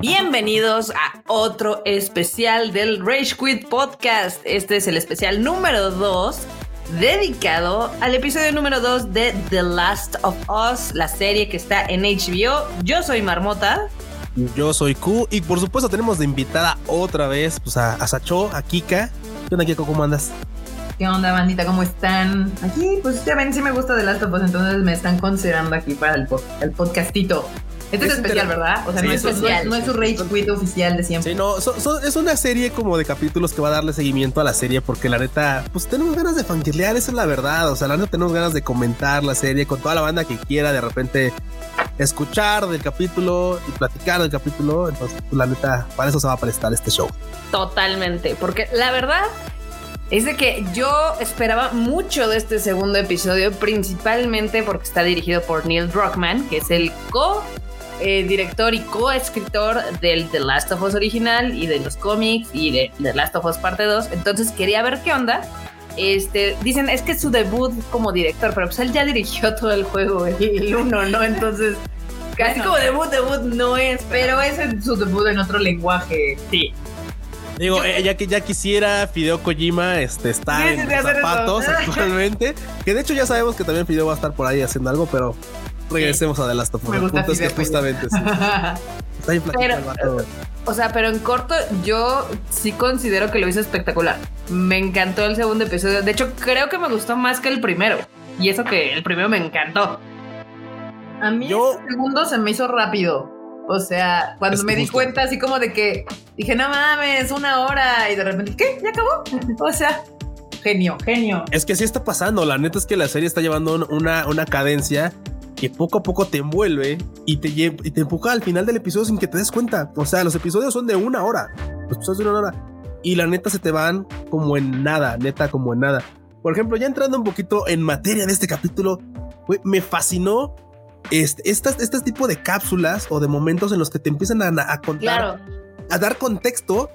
Bienvenidos a otro especial del Rage Quit Podcast. Este es el especial número 2 dedicado al episodio número 2 de The Last of Us, la serie que está en HBO. Yo soy Marmota. Yo soy Q y por supuesto tenemos de invitada otra vez pues, a, a Sacho, a Kika. ¿Qué onda, Kiko? ¿Cómo andas? ¿Qué onda, bandita? ¿Cómo están? Aquí, pues ya ven, sí me gusta The Last of Us, entonces me están considerando aquí para el, el podcastito. Este es, especial, ¿verdad? O sea, no, es especial, no, es, su Rage Quit oficial de siempre. Sí, no, es una serie como de capítulos que va a darle seguimiento a la serie porque la neta, pues tenemos ganas de fangirlear, esa es la verdad. O sea, la neta tenemos ganas de comentar la serie con toda la banda que quiera de repente escuchar del capítulo y platicar del capítulo. Entonces, pues, la neta, para eso se va a prestar este show. Totalmente, porque la verdad es de que yo esperaba mucho de este segundo episodio, principalmente porque está dirigido por Neil Druckmann, que es el co eh, director y co-escritor del The Last of Us original y de los cómics y de The Last of Us parte 2. Entonces quería ver qué onda. Este, dicen, es que es su debut como director, pero pues él ya dirigió todo el juego, el uno, ¿no? Entonces, casi como debut, debut no es, pero es su debut en otro lenguaje. Sí. Digo, eh, ya que ya quisiera Fideo Kojima este, estar en zapatos actualmente. Que de hecho ya sabemos que también Fideo va a estar por ahí haciendo algo, pero regresemos a The Last of Us. Me justamente sí. o sea, pero en corto yo sí considero que lo hizo espectacular. Me encantó el segundo episodio. De hecho, creo que me gustó más que el primero. Y eso que el primero me encantó. A mí el segundo se me hizo rápido. O sea, cuando me di cuenta así como de que dije, no mames, una hora y de repente, ¿qué? ¿Ya acabó? o sea, genio, genio. Es que sí está pasando. La neta es que la serie está llevando una, una cadencia que poco a poco te envuelve y te, y te empuja al final del episodio sin que te des cuenta. O sea, los episodios son de una hora. Los episodios de una hora. Y la neta se te van como en nada, neta como en nada. Por ejemplo, ya entrando un poquito en materia de este capítulo, me fascinó este, estas, este tipo de cápsulas o de momentos en los que te empiezan a, contar, a dar contexto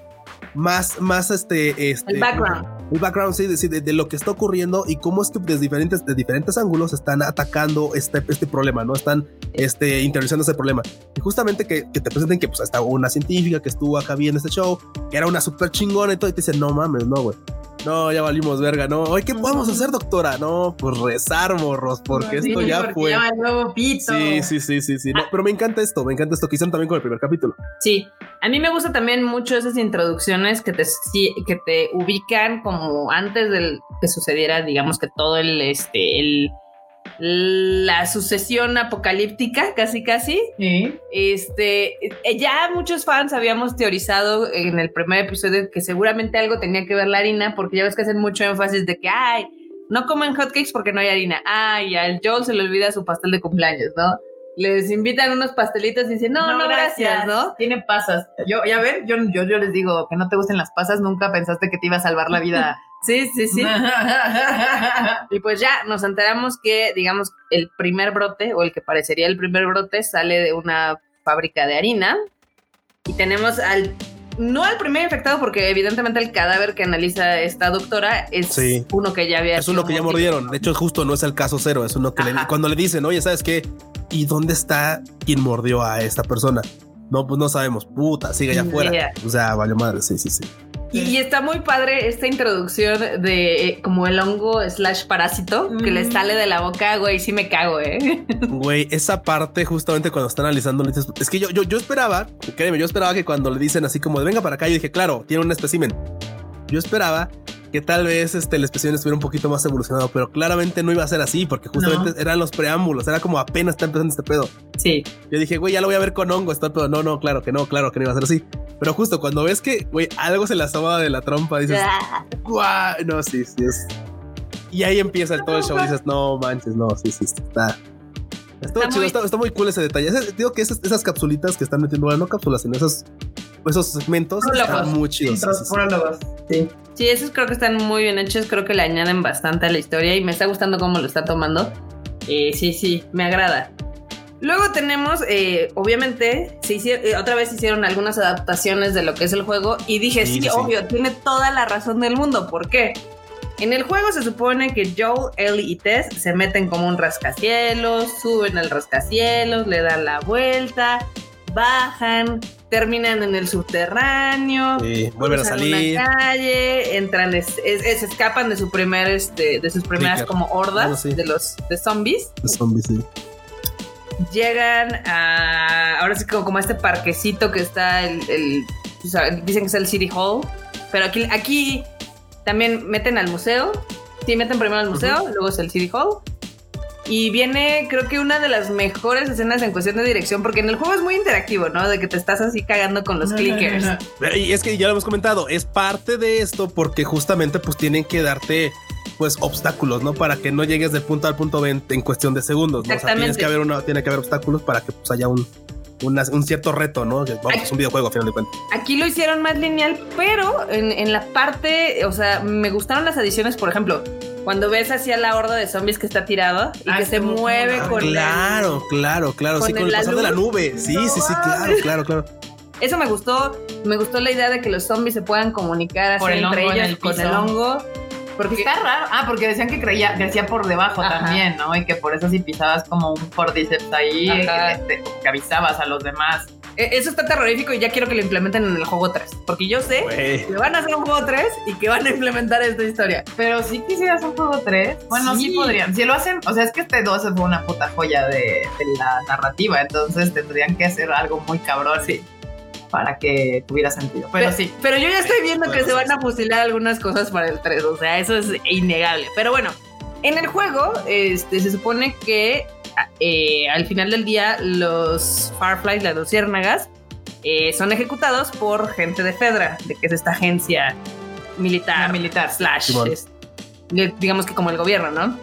más, más este, este el background. El background, sí, de, de, lo que está ocurriendo y cómo es que desde diferentes, de diferentes ángulos están atacando este, este problema, ¿no? Están este, interiorizando ese problema. Y justamente que, que te presenten que pues hasta una científica que estuvo acá viendo este show, que era una súper chingona y todo, y te dicen, no mames, no, güey no, ya valimos verga, no. ¿qué podemos hacer, doctora? No, pues rezar, morros, porque esto ya fue. Sí, sí, sí, sí, sí. pero me encanta esto, me encanta esto hicieron también con el primer capítulo. Sí, a mí me gusta también mucho esas introducciones que te, que te ubican como antes del que sucediera, digamos que todo el, este, el la sucesión apocalíptica, casi casi. Este, eh, ya muchos fans habíamos teorizado en el primer episodio que seguramente algo tenía que ver la harina, porque ya ves que hacen mucho énfasis de que, ay, no comen hotcakes porque no hay harina. Ay, al Joel se le olvida su pastel de cumpleaños, ¿no? Les invitan unos pastelitos y dicen, no, no, gracias, ¿no? Tiene pasas. Yo, ya ver, yo, yo, yo les digo que no te gusten las pasas, nunca pensaste que te iba a salvar la vida Sí, sí, sí. y pues ya nos enteramos que, digamos, el primer brote, o el que parecería el primer brote, sale de una fábrica de harina. Y tenemos al. No al primer infectado, porque evidentemente el cadáver que analiza esta doctora es uno que ya había. Es uno que ya mordieron. De hecho, justo no es el caso cero. Es uno que le, cuando le dicen, oye, ¿sabes qué? ¿Y dónde está quien mordió a esta persona? No, pues no sabemos. Puta, sigue allá afuera. O sea, vale madre. Sí, sí, sí. Y, está muy padre esta introducción de eh, como el hongo slash parásito que le mm. sale de la boca, güey, sí me cago, eh. Güey, esa parte justamente cuando están analizando, es que yo, yo, yo esperaba, créeme, yo esperaba que cuando le dicen así como de venga para acá, yo dije, claro, tiene un espécimen. Yo esperaba que tal vez este, el espécimen estuviera un poquito más evolucionado, pero claramente no iba a ser así, porque justamente eran los preámbulos, era como apenas está empezando este pedo. Sí. Yo dije, güey, ya lo voy a ver con hongo, está pedo. No, no, claro que no, claro que no iba a ser así. Pero justo cuando ves que, güey, algo se la asoma de la trompa, dices, guau, no, sí, sí es. Y ahí empieza todo el show, dices, no manches, no, sí, sí, está. Está, chido, está, muy cool ese detalle. digo que esas, esas capsulitas que están metiendo, bueno, no cápsulas, sino esos, esos segmentos están muy chidos. Sí, sí, esos creo que están muy bien hechos. Creo que le añaden bastante a la historia y me está gustando cómo lo está tomando. Eh, sí, sí, me agrada. Luego tenemos, eh, obviamente, se hicieron, eh, otra vez hicieron algunas adaptaciones de lo que es el juego y dije, Sí, sí, sí, sí. obvio, tiene toda la razón del mundo. ¿Por qué? En el juego se supone que Joel, Ellie y Tess se meten como un rascacielos, suben al rascacielos, le dan la vuelta, bajan, terminan en el subterráneo, Sí, vuelven a salir. una calle, entran, es- es- es- escapan de su primer, este, de sus primeras como hordas así. de los de zombies Los zombies, sí. llegan a ahora sí como, como a este parquecito que está el, el- o sea, dicen que es el City Hall pero aquí aquí también meten al museo sí meten primero al museo luego es el City Hall y viene creo que una de las mejores escenas en cuestión de dirección porque en el juego es muy interactivo no de que te estás así cagando con los clickers Y es que ya lo hemos comentado, es parte de esto porque justamente pues tienen que darte pues obstáculos, ¿no? Para que no llegues del punto A al punto B en, en cuestión de segundos, ¿no? O sea, tienes Exactamente. que haber una, tiene que haber obstáculos para que pues haya un, una- un cierto reto, ¿no? Vamos, es un videojuego a final de cuentas. Aquí lo hicieron más lineal, pero en, en la parte, o sea, me gustaron las adiciones, por ejemplo, cuando ves hacia la horda de zombies que está tirado y Ah, que se mueve cool. con el- claro, claro, claro, sí, con con el la pasar de la nube. Sí, No sí, sí, claro, claro, claro. Eso me gustó, me gustó la idea de que los zombies se puedan comunicar así Por el entre hongo en ellos el con el hongo. Porque está raro. Ah, porque decían que creía, crecía por debajo Ajá. también, ¿no? Y que por eso si pisabas como un cordyceps ahí, que, te- que avisabas a los demás. Eh, eso está terrorífico y ya quiero que lo implementen en el juego 3. Porque yo sé Güey. que van a hacer un juego 3 y que van a implementar esta historia. Pero sí quisieras un juego 3. Bueno, sí. Sí. podrían. Si lo hacen, o sea, es que este 2 fue una puta joya de, de la narrativa. Entonces tendrían que hacer algo muy cabrón Sí. para que tuviera sentido. Pero Pe- sí. Pero yo ya estoy viendo que se van a fusilar algunas cosas para el 3. O sea, eso es innegable. Pero bueno, en el juego este, se supone que eh, al final del día los Fireflies, las luciérnagas, eh, son ejecutados por gente de Fedra, de que es esta agencia militar. La militar. Slash. Es- le- digamos que como el gobierno, ¿no?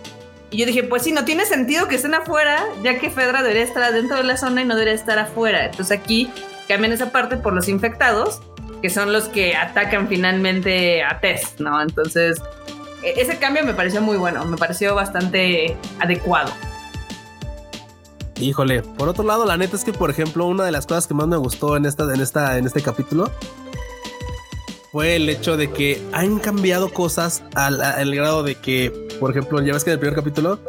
Y yo dije, pues sí, no tiene sentido que estén afuera, ya que Fedra debería estar dentro de la zona y no debería estar afuera. Entonces aquí cambian esa parte por los infectados, que son los que atacan finalmente a Tess, ¿no? Entonces, e- ese cambio me pareció muy bueno, me pareció bastante adecuado. Híjole, por otro lado, la neta es que, por ejemplo, una de las cosas que más me gustó en esta, en esta, en este capítulo fue el hecho de que han cambiado cosas al, al grado de que, por ejemplo, ya ves que en el primer capítulo,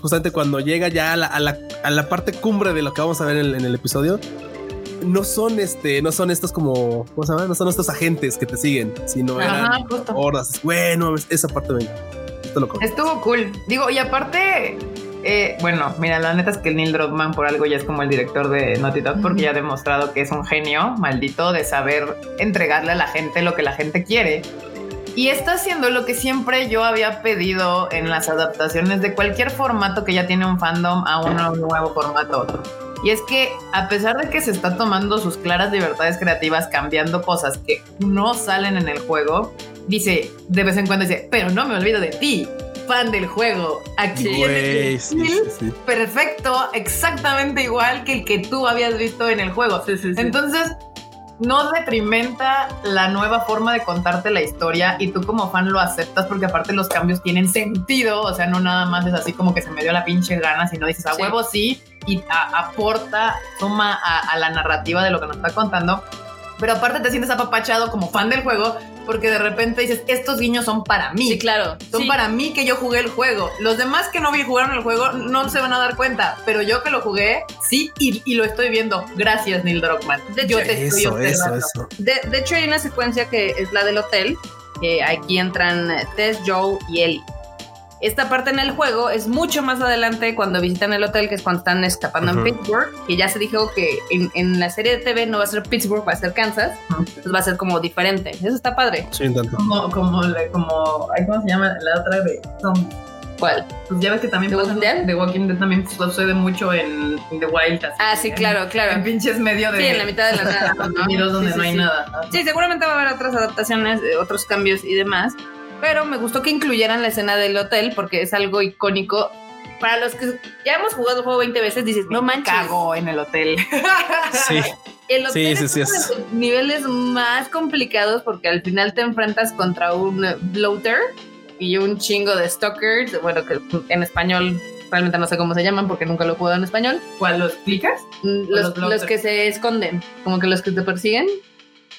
justamente cuando llega ya a la, a la, a la parte cumbre de lo que vamos a ver en, el- en el episodio, no son este, no son estos como, ¿cómo se llama? No son estos agentes que te siguen, sino eran Ajá, hordas. Bueno, esa parte me esto lo Estuvo cool. Digo, y aparte, eh, bueno, mira, la neta es que Neil Druckmann por algo ya es como el director de Naughty Dog porque ya ha demostrado que es un genio maldito de saber entregarle a la gente lo que la gente quiere. Y está haciendo lo que siempre yo había pedido en las adaptaciones de cualquier formato que ya tiene un fandom a un nuevo formato. Y es que a pesar de que se está tomando sus claras libertades creativas cambiando cosas que no salen en el juego, dice de vez en cuando dice, pero no me olvido de ti, fan del juego. Aquí sí, el sí, perfecto, exactamente igual que el que tú habías visto en el juego. Sí, sí, sí. Entonces, no detrimenta la nueva forma de contarte la historia y tú como fan lo aceptas porque aparte los cambios tienen sentido, o sea, no nada más es así como que se me dio la pinche gana, sino dices a Sí. huevo sí y a- aporta, suma a, a la narrativa de lo que nos está contando. Pero aparte te sientes apapachado como fan del juego porque de repente dices, estos guiños son para mí. Sí, claro. Son Sí. para mí que yo jugué el juego. Los demás que no vi jugaron el juego no se van a dar cuenta, pero yo que lo jugué, sí, y, y lo estoy viendo. Gracias, Neil Druckmann. De yo hecho, te estoy Eso, eso, observando. eso. De, de hecho, hay una secuencia que es la del hotel, que aquí entran Tess, Joe y Ellie. Esta parte en el juego es mucho más adelante cuando visitan el hotel, que es cuando están escapando Ujú. en Pittsburgh, que ya se dijo que en, en la serie de TV no va a ser Pittsburgh, va a ser Kansas, Ujú. entonces va a ser como diferente. Eso está padre. Sí, un tanto. Como, como, como, ¿cómo se llama? La otra de zombies. ¿Cuál? Pues ya ves que también ¿The pasa- Walking Dead? The Walking Dead también sucede mucho en, en The Wild. así, Ah, sí, en- claro, claro. En pinches medio de. Sí, en la mitad de la nada. ¿no? Donde Sí, sí, no hay sí. nada. ¿no? Sí, seguramente va a haber otras adaptaciones, eh, otros cambios y demás. Pero me gustó que incluyeran la escena del hotel porque es algo icónico. Para los que ya hemos jugado el juego 20 veces, dices, no manches. Cago en el hotel. Sí. El hotel Sí, sí, es sí, uno de es- los niveles más complicados porque al final te enfrentas contra un bloater y un chingo de stalkers. Bueno, que en español realmente no sé cómo se llaman porque nunca lo he jugado en español. ¿Cuál los clicas? Mm, Los, los los que se esconden, como que los que te persiguen.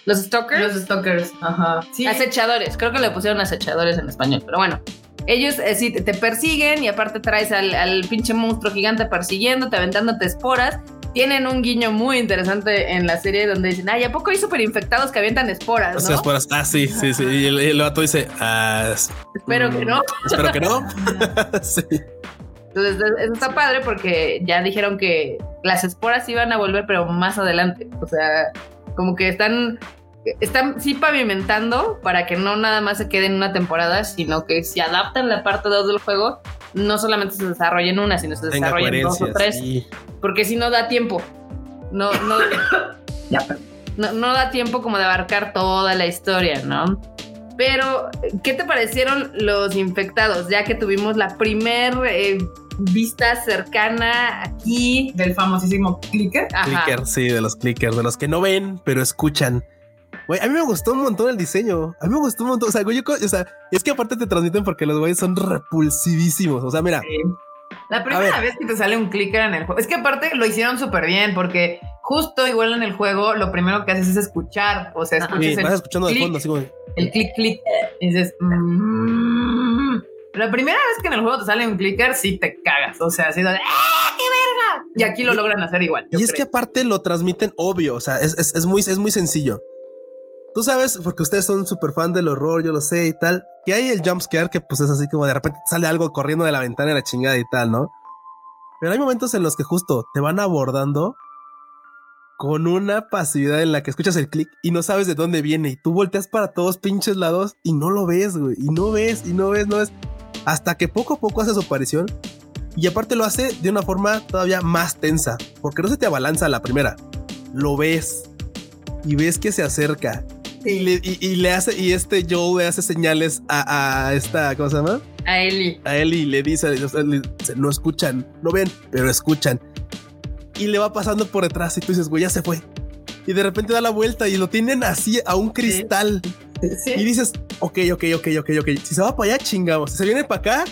Los stalkers. Los stalkers. Ajá. Sí. Acechadores, creo que le pusieron acechadores en español, pero bueno. Ellos eh, sí te- persiguen y aparte traes al, al pinche monstruo gigante persiguiéndote, aventándote esporas. Tienen un guiño muy interesante en la serie donde dicen, ay, ¿a poco hay super infectados que avientan esporas, O no? sea, es por- ah, sí, sí, sí. Y el, el vato dice, ah, Espero que no. Espero que no. sí. Entonces, eso está padre porque ya dijeron que las esporas iban a volver, pero más adelante. O sea, como que están, están sí pavimentando para que no nada más se quede en una temporada, sino que si adaptan la parte 2 del juego, no solamente se desarrolla en una, sino se Tenga desarrolla en dos o tres. sí. Porque si no da tiempo. No, no, no, no da tiempo como de abarcar toda la historia, ¿no? Pero, ¿qué te parecieron los infectados? Ya que tuvimos la primer eh, vista cercana aquí. Del famosísimo clicker. Ajá. Clicker, sí, de los clickers, de los que no ven, pero escuchan. Güey, a mí me gustó un montón el diseño. A mí me gustó un montón. O sea, güey, yo o sea, es que aparte te transmiten porque los güeyes son repulsivísimos. O sea, mira, Sí. La primera vez que te sale un clicker en el juego. Es que aparte lo hicieron súper bien porque justo igual en el juego lo primero que haces es escuchar. O sea, escuchas sí, el, vas escuchando de clic. fondo, así como. el clic, clic. Y dices. "Mm". La primera vez que en el juego te sale un clicker, sí te cagas. O sea, así de. ¡Ah, qué verga! Y aquí lo logran hacer igual. Y es que aparte lo transmiten obvio, o sea, es, es- es muy, es muy sencillo. Tú sabes, porque ustedes son súper fan del horror, yo lo sé y tal, que hay el jumpscare que pues es así como de repente te sale algo corriendo de la ventana y la chingada y tal, ¿no? Pero hay momentos en los que justo te van abordando con una pasividad en la que escuchas el clic y no sabes de dónde viene. Y tú volteas para todos pinches lados y no lo ves, güey, y no ves, y no ves, no ves, hasta que poco a poco hace su aparición y aparte lo hace de una forma todavía más tensa, porque no se te abalanza la primera, lo ves y ves que se acerca y le, y- y le hace, y este Joe le hace señales a, a esta, ¿cómo se llama? A Eli. A y le dice, no escuchan, no ven, pero escuchan. Y le va pasando por detrás y tú dices, güey, ya se fue. Y de repente da la vuelta y lo tienen así a un cristal. Sí. Y dices, ok, ok, ok, ok, ok. Si se va para allá, chingamos. Si se viene para acá,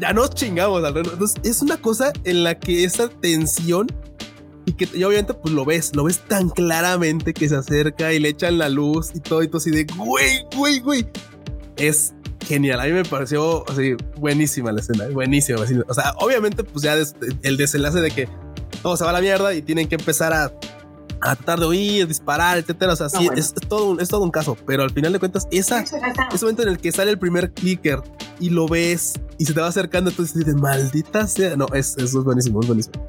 ya nos chingamos. Entonces, es una cosa en la que esa tensión y que y obviamente pues lo ves, lo ves tan claramente que se acerca y le echan la luz y todo y todo así de, güey, güey, güey. Es genial. A mí me pareció así buenísima la escena, buenísima. O sea, obviamente pues ya des- el desenlace de que todo se va a la mierda y tienen que empezar a a tratar de huir, disparar, etcétera. O sea, sí, bueno. es, es todo un, es todo un caso, pero al final de cuentas, esa, ese momento en el que sale el primer clicker y lo ves y se te va acercando, entonces dices, maldita sea. No, es, eso es buenísimo, es buenísimo.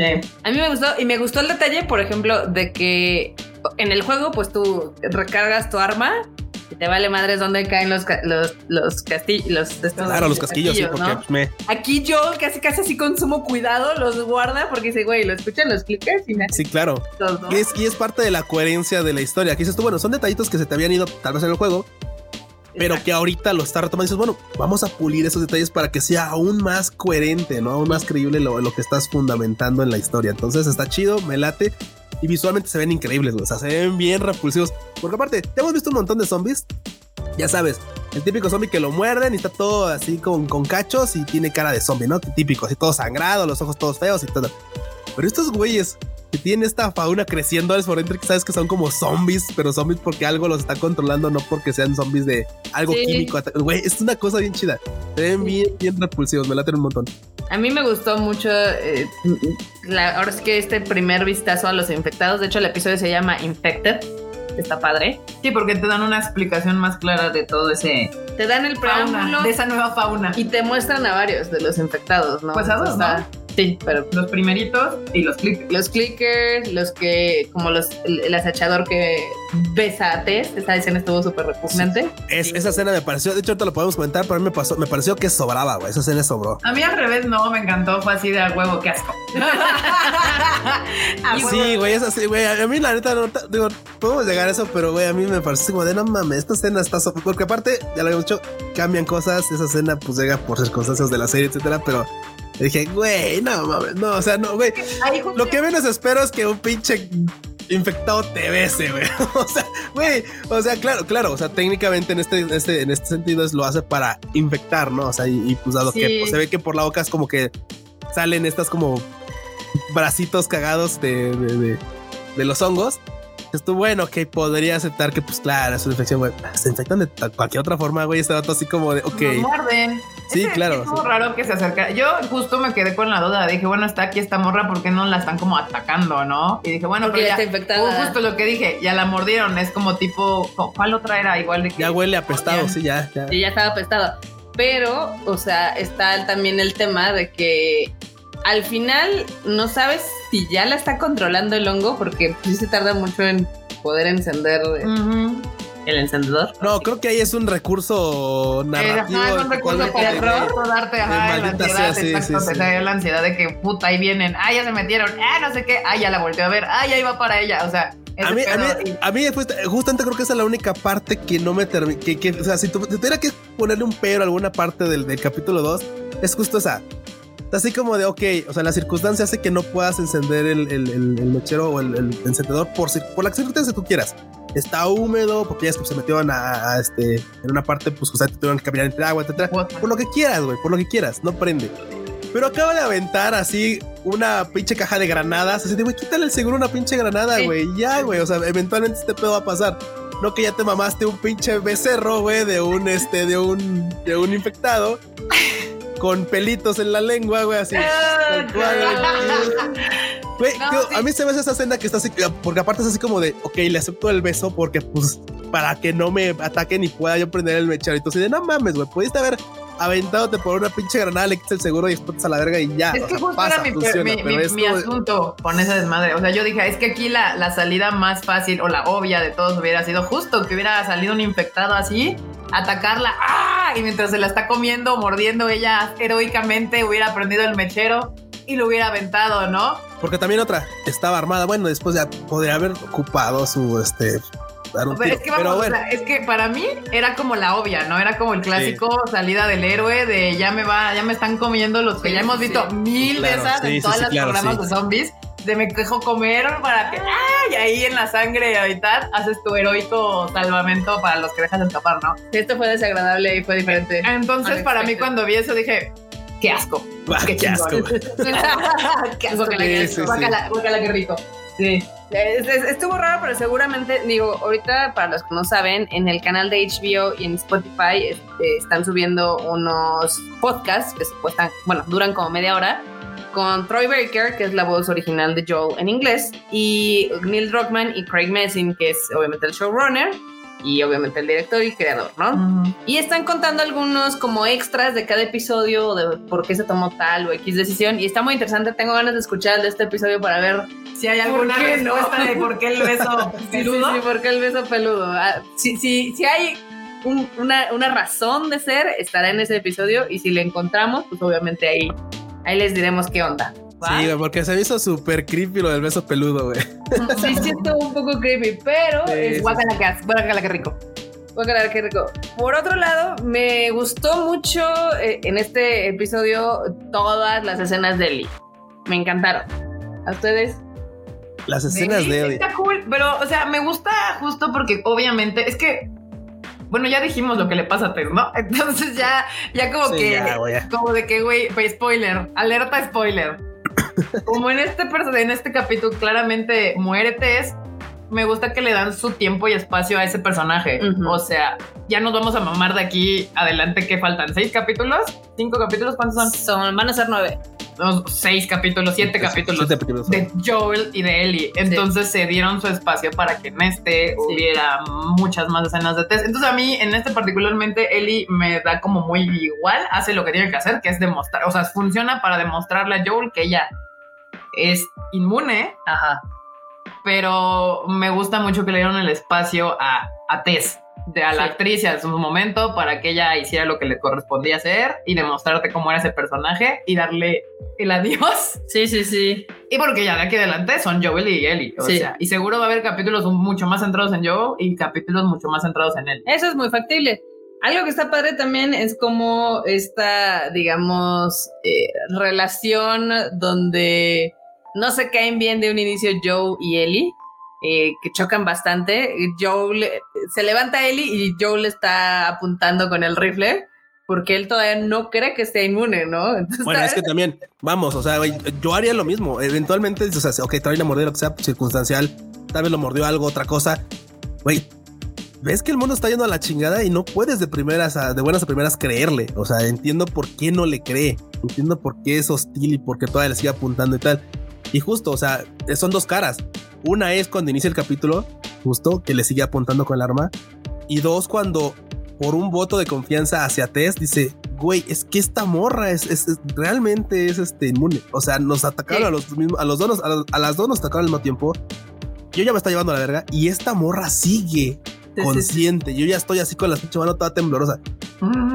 Sí. A mí me gustó y me gustó el detalle, por ejemplo, de que en el juego, pues tú recargas tu arma y te vale madres donde caen los, los, los castillos. Los, Claro, los casquillos, sí, porque pues, me. Aquí yo casi casi así con sumo cuidado los guarda porque dice, güey, lo escuchan los clickers y me Sí, claro. Y es, y es parte de la coherencia de la historia. Que dices tú, bueno, son detallitos que se te habían ido tal vez en el juego, pero que ahorita lo está retomando y dices, bueno, vamos a pulir esos detalles para que sea aún más coherente, ¿no? Aún más creíble lo, lo que estás fundamentando en la historia. Entonces está chido, me late. Y visualmente se ven increíbles. O sea, se ven bien repulsivos. Porque aparte, ya hemos visto un montón de zombies. Ya sabes, el típico zombie que lo muerden y está todo así con, con cachos y tiene cara de zombie, ¿no? Típico, así todo sangrado, los ojos todos feos y todo. Pero estos güeyes que tienen esta fauna creciendo por dentro, que sabes que son como zombies, pero zombies porque algo los está controlando, no porque sean zombies de algo Sí. químico. Güey, es una cosa bien chida. Se ven bien, bien repulsivos, me laten un montón. A mí me gustó mucho, eh, la- ahora sí que este primer vistazo a los infectados, de hecho el episodio se llama Infected, está padre. Sí, porque te dan una explicación más clara de todo ese Te dan el preámbulo fauna, de esa nueva fauna. y te muestran a varios de los infectados, ¿no? Pues a dos, Está- Sí, pero Los primeritos y los clickers. los clickers, los que, como los, el, el acechador que besa a Tess, esa escena estuvo súper repugnante. Es, esa escena me pareció, de hecho, ahorita lo podemos comentar, pero a mí me, pasó, me pareció que sobraba, güey. Esa escena sobró. A mí al revés no, me encantó, fue así de a huevo, qué asco. A huevo. Sí, güey, es así, güey. A mí, la neta, no, digo, podemos llegar a eso, pero, güey, a mí me parece como de no mames, esta escena está. so- Porque aparte, ya lo habíamos dicho, cambian cosas. Esa escena, pues llega por circunstancias de la serie, etcétera, pero dije, güey, no mames, no, o sea, no, güey. Lo que menos espero es que un pinche infectado TBS, güey. o sea, güey, o sea, claro, claro, o sea, técnicamente en este, en este, en este sentido es lo hace para infectar, ¿no? O sea, y, pues dado que pues, se ve que por la boca es como que salen estas como bracitos cagados de, de, de los hongos esto bueno, que podría aceptar que, pues claro, es una infección, güey. Se infectan de cualquier otra forma, güey. Este dato así como de, ok. Muerden. Sí, claro. Es como raro que se acerca. Yo justo me quedé con la duda. Dije, bueno, está aquí esta morra, ¿por qué no la están como atacando, no? Y dije, bueno, Porque pero ya está infectada. uh, justo lo que dije, ya la mordieron. Es como tipo, ¿cuál otra era? Igual de que. Ya huele apestado, sí, ya, ya. Y ya estaba apestado. Pero, o sea, está también el tema de que al final no sabes si ya la está controlando el hongo, porque sí se tarda mucho en poder encender Ujú. El encendedor. No, creo que ahí es un recurso narrativo. ajá, es un recurso para error, darte ajá, la maldita ansiedad, sea, sí, exacto, sí, sí. la ansiedad de que puta ahí vienen, ah ya se metieron, ah no sé qué, ah ya la volteó a ver, ah ya iba para ella, o sea, A mí, a mí, a mí después, justamente creo que esa es la única parte que no me termina. Que, que, o sea, si, tu- si tuviera que ponerle un pero a alguna parte del, del capítulo 2, es justo esa. Así como de, ok, o sea, la circunstancia hace que no puedas encender el, el, el- el mechero o el, el encendedor por, por la circunstancia que tú quieras. Está húmedo, porque ya es que se metieron a, a, este, en una parte, pues, sea, tuvieron que caminar entre agua, etcétera. Por lo que quieras, güey, por lo que quieras, no prende. Pero acaba de aventar así una pinche caja de granadas. Así de, güey, quítale el seguro una pinche granada, Sí. güey. Ya, güey. O sea, eventualmente este pedo va a pasar. No que ya te mamaste un pinche becerro, güey, de un, este, de un, de un infectado. con pelitos en la lengua, güey, así. Güey, No, tío, sí. a mí se me hace esa escena que está así, porque aparte es así como de, ok, le acepto el beso porque, pues, para que no me ataquen y pueda yo prender el mecharito. Así de, no mames, güey, pudiste haber aventándote por una pinche granada, le quitas el seguro y explotas a la verga y ya. Es o que sea, justo pasa, era mi, funciona, mi- mi- mi asunto con esa desmadre. O sea, yo dije, es que aquí la, la salida más fácil o la obvia de todos hubiera sido justo que hubiera salido un infectado así, atacarla, ¡ah! Y mientras se la está comiendo, mordiendo, ella heroicamente hubiera prendido el mechero y lo hubiera aventado, ¿no? Porque también otra estaba armada. Bueno, después ya podría haber ocupado su este. Dar un Pero es que vamos, pero o bueno, sea, es que para mí era como la obvia, ¿no? Era como el clásico salida del héroe de ya me va, ya me están comiendo los que Sí, ya hemos sí, visto sí. mil Claro, veces sí, en sí, todas sí, las claro, programas sí. de zombies. De me dejo comer para que ¡ay! ahí en la sangre ahorita haces tu heroico salvamento para los que dejas escapar, ¿no? Esto fue desagradable y fue diferente. Entonces, para mí, cuando vi eso, dije, qué asco. ah, qué qué asco, qué asco. Sí, qué sí, asco. sí. Qué rico. Sí. Es- es- Estuvo raro, pero seguramente, digo, ahorita para los que no saben, en el canal de HBO y en Spotify este, están subiendo unos podcasts que supuestan, bueno, duran como media hora, con Troy Baker, que es la voz original de Joel en inglés, y Neil Druckmann y Craig Messin, que es obviamente el showrunner y obviamente el director y creador, ¿no? Y están contando algunos como extras de cada episodio, de por qué se tomó tal o X decisión. Y está muy interesante. Tengo ganas de escuchar de este episodio para ver Si hay alguna ¿Por qué no? respuesta de por qué el beso Sí, sí, peludo. sí, porque el beso peludo. Ah, Si, si, si hay un- una, una razón de ser, estará en ese episodio. Y si le encontramos, pues obviamente ahí, ahí les diremos qué onda. Sí, porque se me hizo súper creepy lo del beso peludo, güey. Sí, estuvo un poco creepy, pero Sí, es qué asco, guácala, qué rico. Guácala, qué rico. Por otro lado, me gustó mucho eh, en este episodio todas las escenas de Ellie. Me encantaron. ¿A ustedes? Las escenas Sí, de Eddie. Está cool, pero, o sea, me gusta justo porque obviamente es que, bueno, ya dijimos lo que le pasa a Tess, ¿no? Entonces ya, ya como Sí, que, ya. como de que, güey, pues, spoiler, alerta spoiler. Como en este, en este capítulo claramente muere Tess, me gusta que le dan su tiempo y espacio a ese personaje. O sea, ya nos vamos a mamar de aquí adelante que faltan seis capítulos, cinco capítulos, ¿cuántos son? Son, van a ser nueve. Seis capítulos, siete capítulos Siete capítulos. de Joel y de Ellie. Entonces se dieron su espacio para que en este hubiera muchas más escenas de Tess. Entonces a mí, en este particularmente, Ellie me da como muy igual, hace lo que tiene que hacer, que es demostrar, o sea, funciona para demostrarle a Joel que ella es inmune, Ajá. pero me gusta mucho que le dieron el espacio a, a Tess. De a la Sí. actriz y a su momento para que ella hiciera lo que le correspondía hacer y demostrarte cómo era ese personaje y darle el adiós Sí, sí, sí. y porque ya de aquí adelante son Joel y Ellie. O Sí. sea, y seguro va a haber capítulos mucho más centrados en Joel y capítulos mucho más centrados en él. Eso es muy factible. Algo que está padre también es como esta, digamos, eh, relación donde no se caen bien de un inicio Joe y Ellie, eh, que chocan bastante. Joe se levanta Ellie y Joe le está apuntando con el rifle porque él todavía no cree que esté inmune, ¿no? bueno, es que también, vamos, o sea, yo haría lo mismo. Eventualmente, o sea, ok, trae la mordida, lo que sea circunstancial, tal vez lo mordió algo, otra cosa. Güey, ves que el mundo está yendo a la chingada y no puedes de primeras, a, de buenas a primeras creerle. O sea, entiendo por qué no le cree, entiendo por qué es hostil y por qué todavía le sigue apuntando y tal. Y justo, o sea, son dos caras. Una es cuando inicia el capítulo, justo, que le sigue apuntando con el arma. Y dos, cuando por un voto de confianza hacia Tess, dice, güey, es que esta morra es, es, realmente es este inmune. O sea, nos atacaron a los mismos, a los dos, a, las dos nos atacaron al mismo tiempo. Yo ya me está llevando a la verga y esta morra sigue consciente. Yo ya estoy así con la pinche mano toda temblorosa.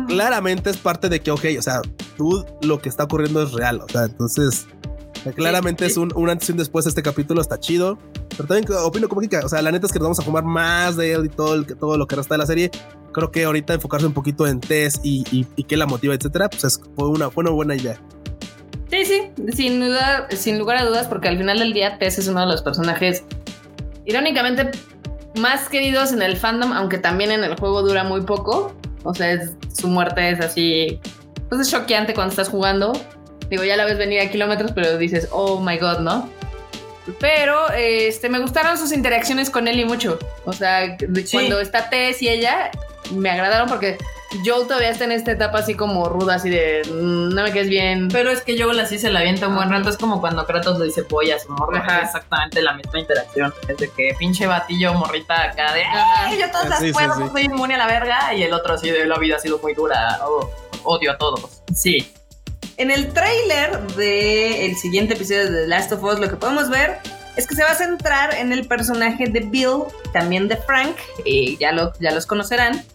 Claramente es parte de que, ok, o sea, tú lo que está ocurriendo es real. O sea, entonces, claramente es un, un antes y un después. Este capítulo está chido. Pero también opino como que, o sea, la neta es que nos vamos a fumar más de él y todo, el, todo lo que resta de la serie creo que ahorita enfocarse un poquito en Tess y, y, qué la motiva, etcétera, pues fue una, fue una buena idea. Sí, sí, sin duda, sin lugar a dudas, porque al final del día Tess es uno de los personajes irónicamente más queridos en el fandom, aunque también en el juego dura muy poco. O sea, su muerte es así, pues es choqueante cuando estás jugando. Digo, ya la ves venir a kilómetros, pero dices, oh my god, ¿no? Pero este, me gustaron sus interacciones con Ellie mucho. O sea, cuando está Tess y ella, me agradaron porque Joel todavía está en esta etapa así como ruda, así de mm, no me quedes bien. Pero es que Joel así se la avienta un buen rato. Es como cuando Kratos le dice polla a su morra. exactamente la misma interacción. Es de que pinche batillo morrita acá de yo todas las puedo, soy inmune a la verga. Y el otro así de la vida ha sido muy dura. odio a todos. Sí. En el trailer del siguiente episodio de The Last of Us, lo que podemos ver es que se va a centrar en el personaje de Bill, también de Frank, eh, ya, lo, ya los conocerán,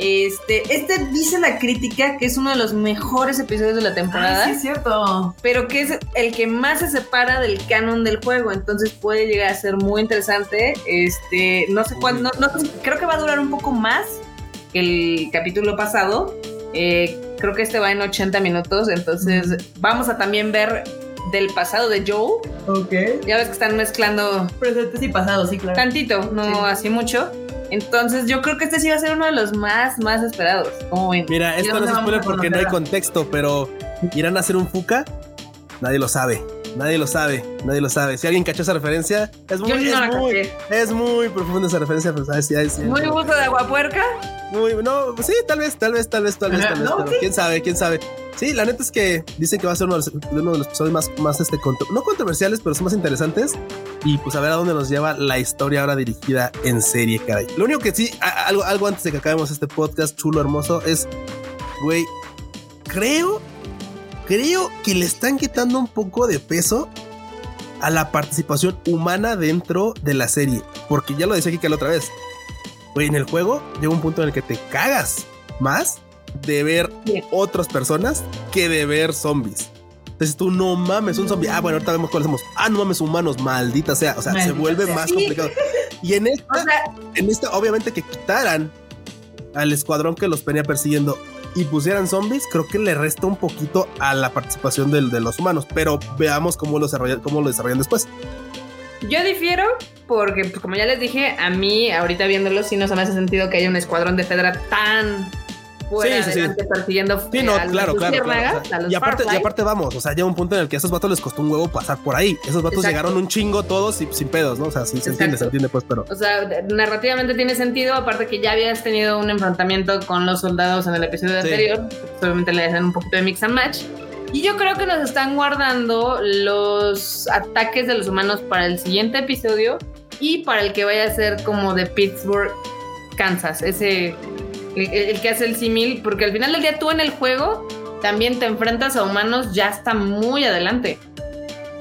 este, este dice la crítica que es uno de los mejores episodios de la temporada. sí, es cierto. Pero que es el que más se separa del canon del juego. Entonces puede llegar a ser muy interesante. Este, no sé cuándo, no, creo que va a durar un poco más que el capítulo pasado. Eh, creo que este va en 80 minutos. Entonces vamos a también ver del pasado de Joe. Ok. Ya ves que están mezclando. Presentes y pasados, sí, claro. Tantito, no así mucho. Entonces yo creo que este sí va a ser uno de los más, más esperados. Mira, esto no se spoiler porque no hay contexto, pero ¿irán a hacer un Fuca? Nadie lo sabe. Nadie lo sabe, nadie lo sabe. Si alguien cachó esa referencia, es muy, es, muy es muy profunda esa referencia, pues ¿sabes? Sí, Muy gusto de aguapuerca. Muy, no, sí, tal vez, tal vez, tal vez, tal vez, tal vez, pero quién sabe, quién sabe. Sí, la neta es que dicen que va a ser uno de los, episodios más, más este, no controversiales, pero son más interesantes. Y pues a ver a dónde nos lleva la historia ahora dirigida en serie, caray. Lo único que sí, algo, algo antes de que acabemos este podcast chulo, hermoso, es, güey, creo creo que le están quitando un poco de peso a la participación humana dentro de la serie. Porque ya lo decía aquí que la otra vez. Güey, en el juego llega un punto en el que te cagas más de ver otras personas que de ver zombies. Entonces tú no mames un zombie. Ah, bueno, ahorita vemos cuáles somos. Ah, no mames humanos, maldita sea. O sea, se vuelve más complicado. Y en esta, en esta, obviamente que quitaran al escuadrón que los venía persiguiendo y pusieran zombies, creo que le resta un poquito a la participación de, los humanos. Pero veamos cómo lo, desarrollan, cómo lo desarrollan después. Yo difiero porque, pues, como ya les dije, a mí, ahorita viéndolo, sí no se me hace sentido que haya un escuadrón de Fedra tan sí, sí, sí. persiguiendo sí, no, claro, claro, y, aparte, y aparte vamos, o sea, llega un punto en el que a esos vatos les costó un huevo pasar por ahí. Esos vatos llegaron un chingo todos y sin pedos, ¿no? O sea, sí se entiende, se entiende pues, pero... O sea, narrativamente tiene sentido, aparte que ya habías tenido un enfrentamiento con los soldados en el episodio anterior, obviamente le hacen un poquito de mix and match. Y yo creo que nos están guardando los ataques de los humanos para el siguiente episodio y para el que vaya a ser como de Pittsburgh, Kansas, ese el, que hace el símil, porque al final del día tú en el juego también te enfrentas a humanos ya está muy adelante.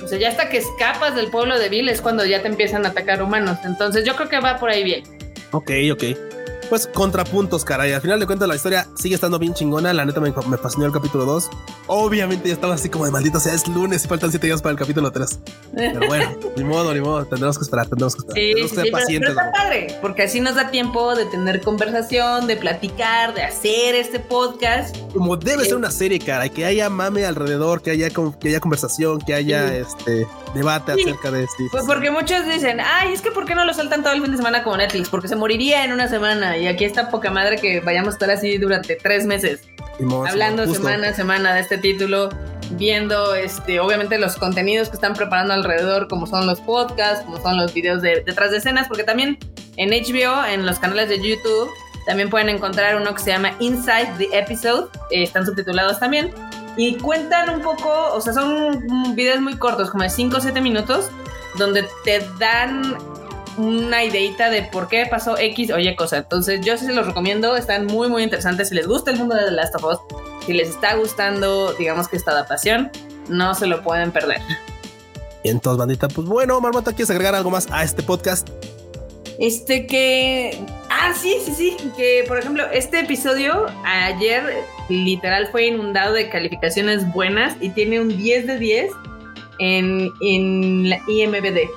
O sea, ya hasta que escapas del pueblo de Bill es cuando ya te empiezan a atacar humanos. Entonces yo creo que va por ahí bien. Ok, ok pues contrapuntos, caray. Al final de cuentas, la historia sigue estando bien chingona. La neta me, me fascinó el capítulo 2. Obviamente ya estaba así como de maldito sea, es lunes y faltan 7 días para el capítulo 3. Pero bueno, ni modo, ni modo. Tendremos que esperar, tendremos que esperar. Sí, tendremos que ser pacientes. Pero, está padre, porque así nos da tiempo de tener conversación, de platicar, de hacer este podcast. Como debe ser una serie, cara, que haya mame alrededor, que haya, que haya conversación, que haya este debate acerca de esto. Pues porque muchos dicen, ay, es que ¿por qué no lo sueltan todo el fin de semana como Netflix? Porque se moriría en una semana y aquí está poca madre que vayamos a estar así durante tres meses. hablando semana a semana de este título, viendo este, obviamente los contenidos que están preparando alrededor, como son los podcasts, como son los videos de, detrás de escenas, porque también en HBO, en los canales de YouTube, también pueden encontrar uno que se llama Inside the Episode, eh, están subtitulados también, y cuentan un poco, o sea, son videos muy cortos, como de 5 o 7 minutos, donde te dan una ideita de por qué pasó X o Y cosa. Entonces yo sí se los recomiendo, están muy muy interesantes. Si les gusta el mundo de The Last of Us, si les está gustando, digamos que esta adaptación, no se lo pueden perder. Y entonces, bandita, pues bueno, Marmota, ¿quieres agregar algo más a este podcast? Este que. Ah, sí, sí, sí. Que por ejemplo, este episodio ayer literal fue inundado de calificaciones buenas y tiene un 10 de 10 en, en la IMBD.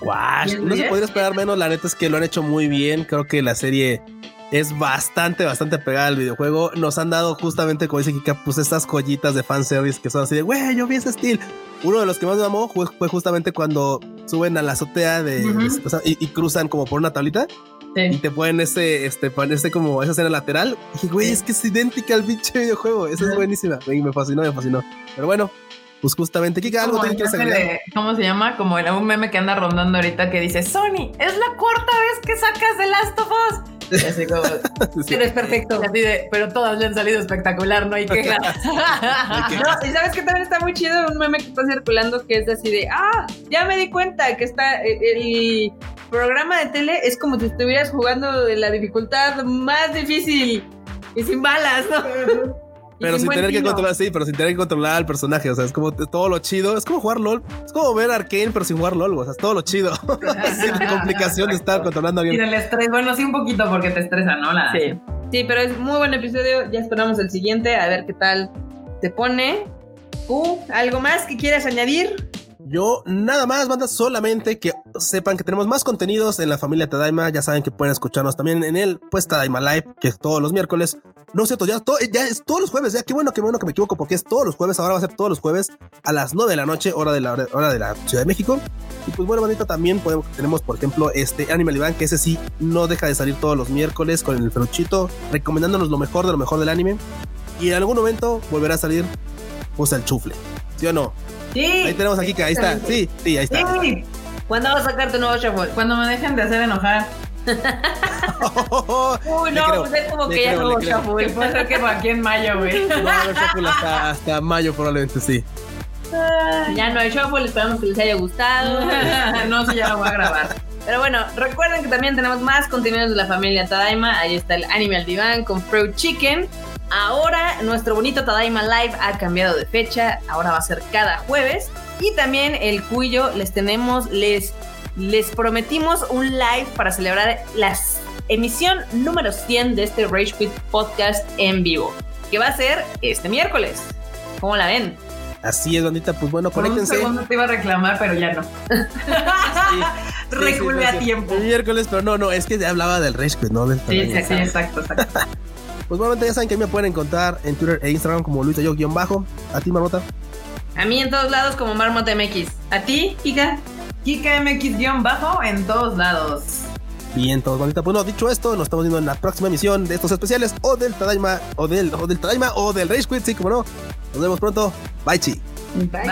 Guau, no se podría esperar menos. La neta es que lo han hecho muy bien. Creo que la serie es bastante, bastante pegada al videojuego. Nos han dado justamente, como dice Kika, pues estas joyitas de fanservice que son así de, güey, yo vi ese estilo. Uno de los que más me amó fue, justamente cuando suben a la azotea de, y, cruzan como por una tablita. Y te ponen ese, este, ese como esa escena lateral. Y güey, es que es idéntica al pinche videojuego. Esa es buenísima. Y me fascinó, me fascinó. Pero bueno, pues justamente, Kika, algo tiene que agregar. ¿Cómo se llama? Como el, un meme que anda rondando ahorita que dice: Sony, es la cuarta vez que sacas The Last of Us. Así como, eres perfecto. pero todas le han salido espectacular, no hay queja. no, y sabes que también está muy chido un meme que está circulando que es así de, ah, ya me di cuenta que está eh, el programa de tele es como si estuvieras jugando de la dificultad más difícil y sin balas, ¿no? Pero sin tener que controlar, sí, pero sin tener que controlar al personaje. O sea, es como todo lo chido. Es como jugar LOL. Es como ver Arkane, pero sin jugar LOL. O sea, es todo lo chido. sin complicación de estar controlando a alguien. Y el estrés, bueno, sí, un poquito porque te estresa, ¿no? La... Sí. Sí, pero es muy buen episodio. Ya esperamos el siguiente, a ver qué tal te pone. Uh, ¿algo más que quieras añadir? Yo nada más, banda, solamente que sepan que tenemos más contenidos en la familia Tadaima. Ya saben que pueden escucharnos también en el pues Tadaima Live, que es todos los miércoles. No sé, ya, ya es todos los jueves. Ya qué bueno, qué bueno que me equivoco, porque es todos los jueves. Ahora va a ser todos los jueves a las 9 de la noche, hora de la, hora de la Ciudad de México. Y pues bueno, bandita, también podemos, tenemos, por ejemplo, este Animal Event, que ese sí no deja de salir todos los miércoles con el feruchito, recomendándonos lo mejor de lo mejor del anime. Y en algún momento volverá a salir, pues, el chufle. ¿Sí o no? Sí. Ahí tenemos aquí, ahí está. Sí, sí, ahí está. Sí. ¿Cuándo vas a sacar tu nuevo shuffle? Cuando me dejen de hacer enojar. Uy, no, pues es como que ya no nuevo shuffle. Puede ser que aquí en mayo, güey. No, no shuffle hasta, hasta mayo probablemente, sí. Ya no hay shuffle, esperamos que les haya gustado. no sé, ya lo voy a grabar. Pero bueno, recuerden que también tenemos más contenidos de la familia Tadaima. Ahí está el Anime al Diván con Fruit Chicken. Ahora nuestro bonito Tadaima Live ha cambiado de fecha, ahora va a ser cada jueves. Y también el Cuyo les tenemos, les, les prometimos un live para celebrar la emisión número 100 de este Rage Quit podcast en vivo, que va a ser este miércoles. ¿Cómo la ven? Así es, bandita. Pues bueno, conéctense. Un segundo te iba a reclamar, pero ya no. Reculé a tiempo. El miércoles, pero no, no, es que hablaba del Rage Quit, no del Sí, sí, sí, exacto, exacto. Pues bueno, ya saben que me pueden encontrar en Twitter e Instagram como Luis yo bajo A ti, Marmota. A mí en todos lados como Marmota MX. ¿A ti, Kika? Kika MX-bajo en todos lados. Bien, todos bonita. Pues no, dicho esto, nos estamos viendo en la próxima emisión de estos especiales o del Tadaima, o del, o del Tadaima, o del Rage Quit, sí, como no. Nos vemos pronto. Bye, chi. Bye.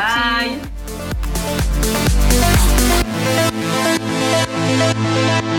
Bye.